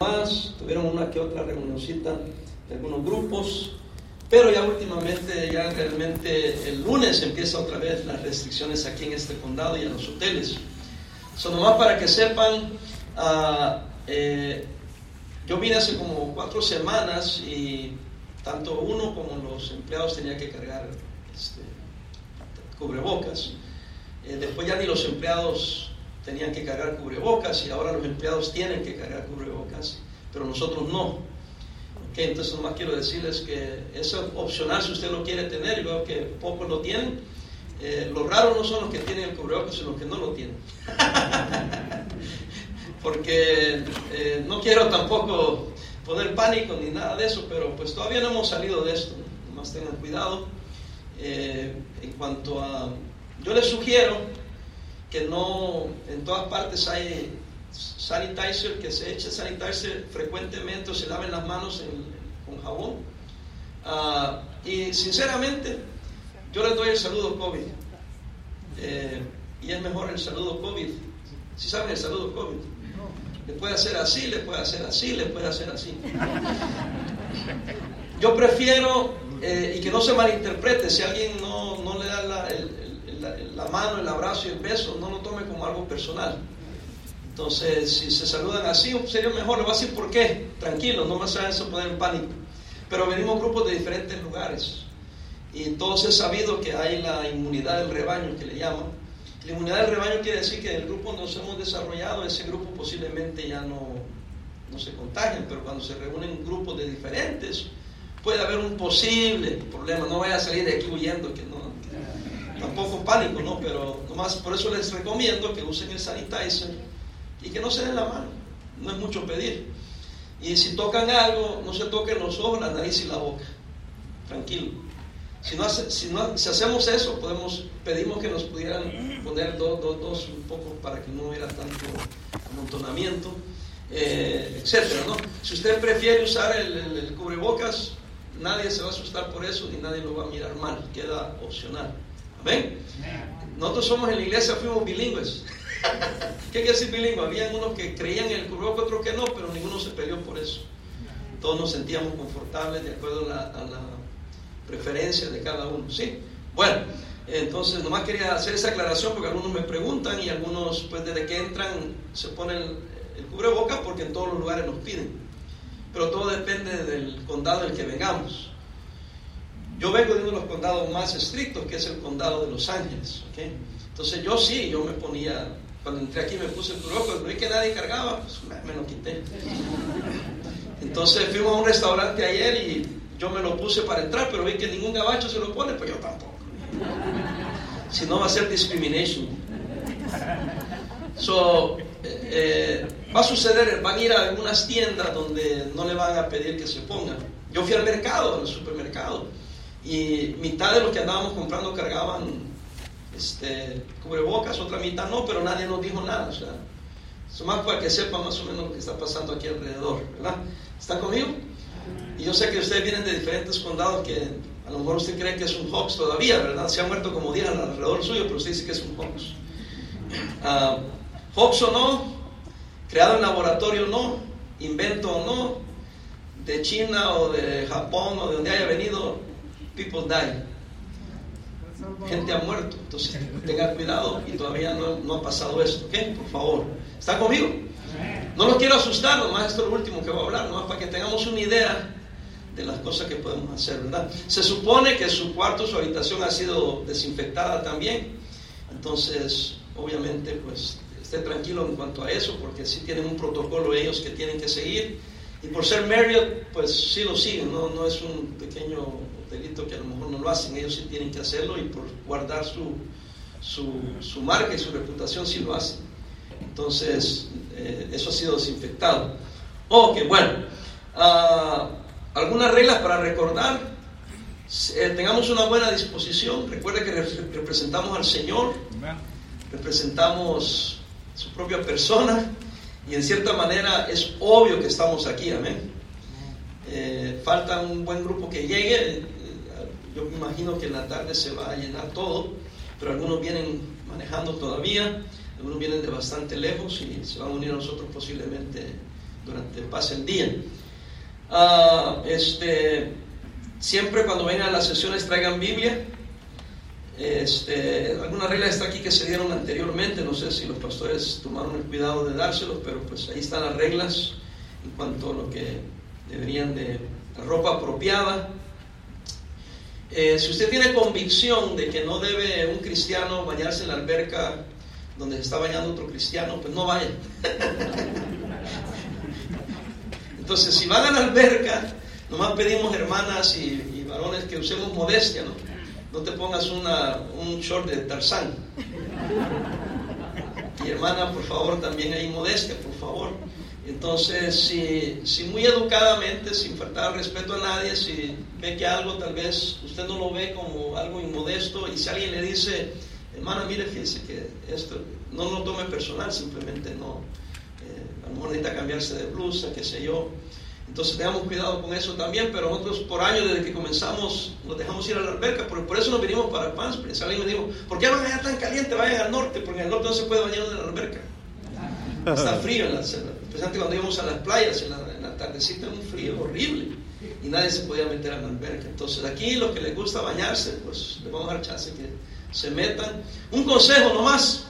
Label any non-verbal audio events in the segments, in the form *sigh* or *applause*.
Más, tuvieron una que otra reunioncita de algunos grupos, pero ya últimamente, ya realmente el lunes empieza otra vez las restricciones aquí en este condado y en los hoteles. Son nomás para que sepan, uh, eh, yo vine hace como cuatro semanas y tanto uno como los empleados tenían que cargar este, cubrebocas. Eh, después ya ni los empleados tenían que cargar cubrebocas y ahora los empleados tienen que cargar cubrebocas, pero nosotros no. Okay, entonces nomás quiero decirles que es opcional si usted lo quiere tener y veo que pocos lo tienen. Eh, los raros no son los que tienen el cubrebocas, sino los que no lo tienen. *laughs* Porque eh, no quiero tampoco poner pánico ni nada de eso, pero pues todavía no hemos salido de esto. Nomás tengan cuidado. Eh, en cuanto a... Yo les sugiero que no, en todas partes hay sanitizer, que se eche sanitizer frecuentemente o se laven las manos con jabón. Ah, y sinceramente, yo les doy el saludo COVID. Eh, y es mejor el saludo COVID. Si saben el saludo COVID. Le puede hacer así, le puede hacer así, le puede hacer así. Yo prefiero, eh, y que no se malinterprete, si alguien no, no le da la, el, la, mano, el abrazo y el beso, no lo tome como algo personal. Entonces, si se saludan así, sería mejor. Le voy a decir por qué. Tranquilo, no más a eso poner en pánico. Pero venimos grupos de diferentes lugares. Y entonces he sabido que hay la inmunidad del rebaño, que le llaman. La inmunidad del rebaño quiere decir que el grupo nos hemos desarrollado, ese grupo posiblemente ya no, no se contagian, pero cuando se reúnen grupos de diferentes, puede haber un posible problema. No vaya a salir de aquí huyendo, que no, tampoco pánico, ¿no? Pero nomás por eso les recomiendo que usen el sanitizer y que no se den la mano. No es mucho pedir. Y si tocan algo, no se toquen los ojos, la nariz y la boca. Tranquilo. Si, no si, no, si hacemos eso, podemos, pedimos que nos pudieran poner dos, dos, dos un poco para que no hubiera tanto amontonamiento, eh, etcétera, ¿no? Si usted prefiere usar el, el cubrebocas, nadie se va a asustar por eso ni nadie lo va a mirar mal, queda opcional. ¿Ven? Nosotros somos en la iglesia, fuimos bilingües. *laughs* ¿Qué quiere decir bilingüe? Había unos que creían en el cubrebocas, otros que no, pero ninguno se peleó por eso. Todos nos sentíamos confortables de acuerdo a la, preferencia de cada uno. ¿Sí? Bueno, entonces nomás quería hacer esa aclaración porque algunos me preguntan y algunos, pues desde que entran, se ponen el, el cubrebocas porque en todos los lugares nos piden. Pero todo depende del condado en el que vengamos. Yo vengo de uno de los condados más estrictos, que es el condado de Los Ángeles. Entonces yo sí, yo me ponía, cuando entré aquí me puse el pero vi que nadie cargaba, pues me, lo quité. Entonces fuimos a un restaurante ayer y yo me lo puse para entrar, pero vi que ningún gabacho se lo pone, pues yo tampoco. Si no va a ser discrimination. So, eh, va a suceder, van a ir a algunas tiendas donde no le van a pedir que se pongan. Yo fui al mercado, al supermercado, y mitad de los que andábamos comprando cargaban este, cubrebocas, otra mitad no, pero nadie nos dijo nada. O sea, eso más para que sepan más o menos lo que está pasando aquí alrededor, ¿verdad? ¿Están conmigo? Y yo sé que ustedes vienen de diferentes condados que a lo mejor usted cree que es un hoax todavía, ¿verdad? Se han muerto como días alrededor suyo, pero usted dice que es un hoax. Uh, hoax o no, creado en laboratorio o no, invento o no, de China o de Japón o de donde haya venido, people die. Gente ha muerto. Entonces, tengan cuidado y todavía no, ha pasado esto. ¿Ok? Por favor. ¿Está conmigo? No los quiero asustar, nomás esto es lo último que voy a hablar, nomás para que tengamos una idea de las cosas que podemos hacer, ¿verdad? Se supone que su cuarto, su habitación ha sido desinfectada también. Entonces, obviamente, pues esté tranquilo en cuanto a eso, porque sí tienen un protocolo ellos que tienen que seguir. Y por ser Marriott, pues sí lo siguen, no, no es un pequeño delito que a lo mejor no lo hacen, ellos sí tienen que hacerlo y por guardar su, su, marca y su reputación sí lo hacen. Entonces, eh, eso ha sido desinfectado. Ok, bueno, Ah, algunas reglas para recordar. Eh, tengamos una buena disposición. Recuerde que representamos al Señor, representamos su propia persona y en cierta manera es obvio que estamos aquí. Amén. Eh, falta un buen grupo que llegue. Yo me imagino que en la tarde se va a llenar todo, pero algunos vienen manejando todavía, algunos vienen de bastante lejos y se van a unir a nosotros posiblemente durante el pase el día. Ah, este, siempre cuando vengan a las sesiones traigan Biblia. Este, algunas reglas está aquí que se dieron anteriormente, no sé si los pastores tomaron el cuidado de dárselos, pero pues ahí están las reglas en cuanto a lo que deberían de la ropa apropiada. Eh, si usted tiene convicción de que no debe un cristiano bañarse en la alberca donde se está bañando otro cristiano, pues no vaya. *laughs* Entonces, si van a la alberca, nomás pedimos hermanas y, varones que usemos modestia, ¿no? No te pongas una, un short de Tarzán. Y hermana, por favor, también hay modestia, por favor. Entonces, si, si muy educadamente, sin faltar respeto a nadie, si ve que algo tal vez usted no lo ve como algo inmodesto y si alguien le dice, hermana, mire, fíjese que esto no lo tome personal, simplemente no, necesita cambiarse de blusa, qué sé yo. Entonces tengamos cuidado con eso también, pero nosotros por años desde que comenzamos nos dejamos ir a la alberca, por, por eso nos vinimos para Springs. Alguien me dijo, ¿por qué van allá tan caliente? Vayan al norte, porque en el norte no se puede bañar en la alberca. Está frío, en la, especialmente cuando íbamos a las playas, en la, tardecita, un frío horrible y nadie se podía meter a la alberca. Entonces aquí los que les gusta bañarse, pues les vamos a dar chance que se metan. Un consejo nomás.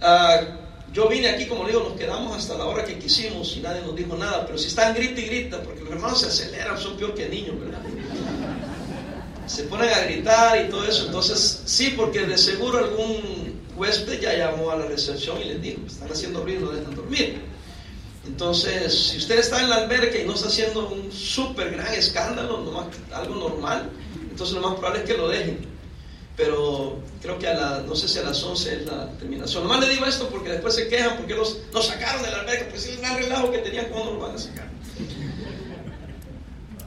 Uh, yo vine aquí, como digo, nos quedamos hasta la hora que quisimos y nadie nos dijo nada, pero si están grita y grita, porque los hermanos se aceleran, son peor que niños, ¿verdad? Se ponen a gritar y todo eso, entonces sí, porque de seguro algún huésped ya llamó a la recepción y les dijo, están haciendo ruido, no dejan dormir. Entonces, si usted está en la alberca y no está haciendo un súper gran escándalo, nomás, algo normal, entonces lo más probable es que lo dejen pero creo que a las, no sé si a las 11 es la terminación. Nomás le digo esto porque después se quejan porque los, nos sacaron de la alberca, pues es el relajo que tenían, ¿cómo nos van a sacar?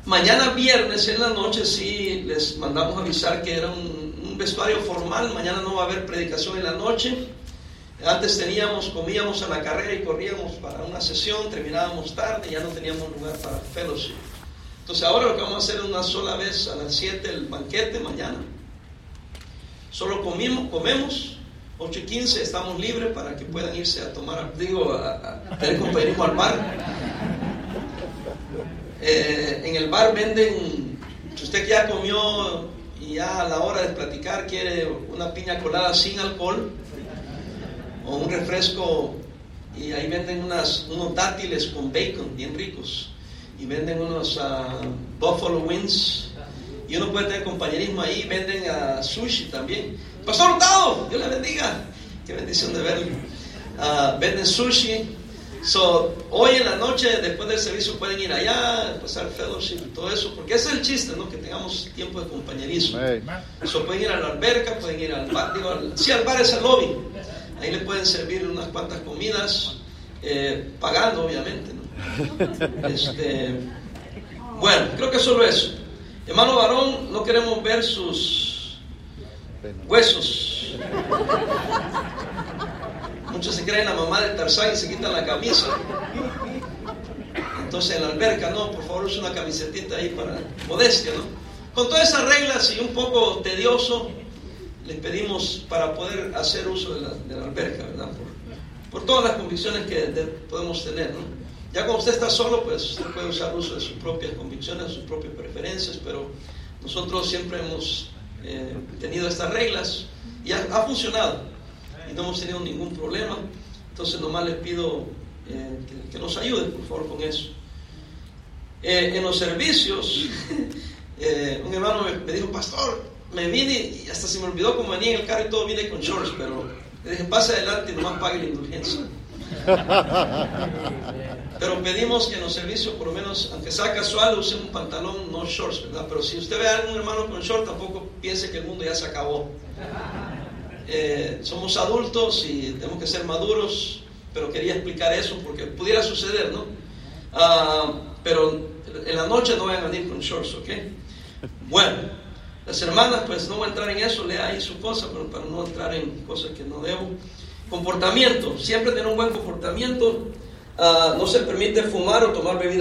Mañana viernes en la noche sí les mandamos avisar que era un, un, vestuario formal, mañana no va a haber predicación en la noche. Antes teníamos, comíamos a la carrera y corríamos para una sesión, terminábamos tarde, ya no teníamos lugar para fellowship. Entonces ahora lo que vamos a hacer es una sola vez a las 7 el banquete mañana Solo comimos, comemos, 8 y 15 estamos libres para que puedan irse a tomar, digo, a, tener compañerismo al bar. Eh, en el bar venden, si usted ya comió y ya a la hora de platicar quiere una piña colada sin alcohol o un refresco y ahí venden unos dátiles con bacon bien ricos y venden unos uh, buffalo wings y uno puede tener compañerismo ahí, venden a sushi también. Pastor Hurtado, Dios le bendiga. Qué bendición de verlo. Uh, venden sushi. So, hoy en la noche, después del servicio, pueden ir allá, pasar fellowship y todo eso, porque ese es el chiste, ¿no? Que tengamos tiempo de compañerismo. So, pueden ir a la alberca, pueden ir al bar, digo, al, sí, al bar es el lobby. Ahí le pueden servir unas cuantas comidas, eh, pagando, obviamente, ¿no? *laughs* Este, bueno, creo que solo eso. Hermano varón, no queremos ver sus huesos. Muchos se creen la mamá de Tarzán y se quitan la camisa. Entonces en la alberca, no, por favor, usa una camisetita ahí para modestia, ¿no? Con todas esas reglas y un poco tedioso, les pedimos para poder hacer uso de la, alberca, ¿verdad? Por, todas las convicciones que podemos tener, ¿no? Ya cuando usted está solo, pues usted puede usar uso de sus propias convicciones, sus propias preferencias, pero nosotros siempre hemos eh, tenido estas reglas y ha, funcionado y no hemos tenido ningún problema. Entonces nomás les pido eh, que, nos ayuden, por favor, con eso. Eh, en los servicios, *laughs* un hermano me, dijo, pastor, me vine y hasta se me olvidó cómo venía en el carro y todo, vine con shorts, pero le dije, pase adelante y nomás pague la indulgencia. *laughs* Pero pedimos que en los servicios, por lo menos, aunque sea casual, use un pantalón, no shorts, ¿verdad? Pero si usted ve a algún hermano con short, tampoco piense que el mundo ya se acabó. Eh, somos adultos y tenemos que ser maduros, pero quería explicar eso porque pudiera suceder, ¿no? Uh, pero en la noche no vayan a venir con shorts, ¿ok? Bueno, las hermanas, pues no voy a entrar en eso, lea ahí su cosa, pero para no entrar en cosas que no debo. Comportamiento, siempre tener un buen comportamiento. Ah, no se permite fumar o tomar bebidas.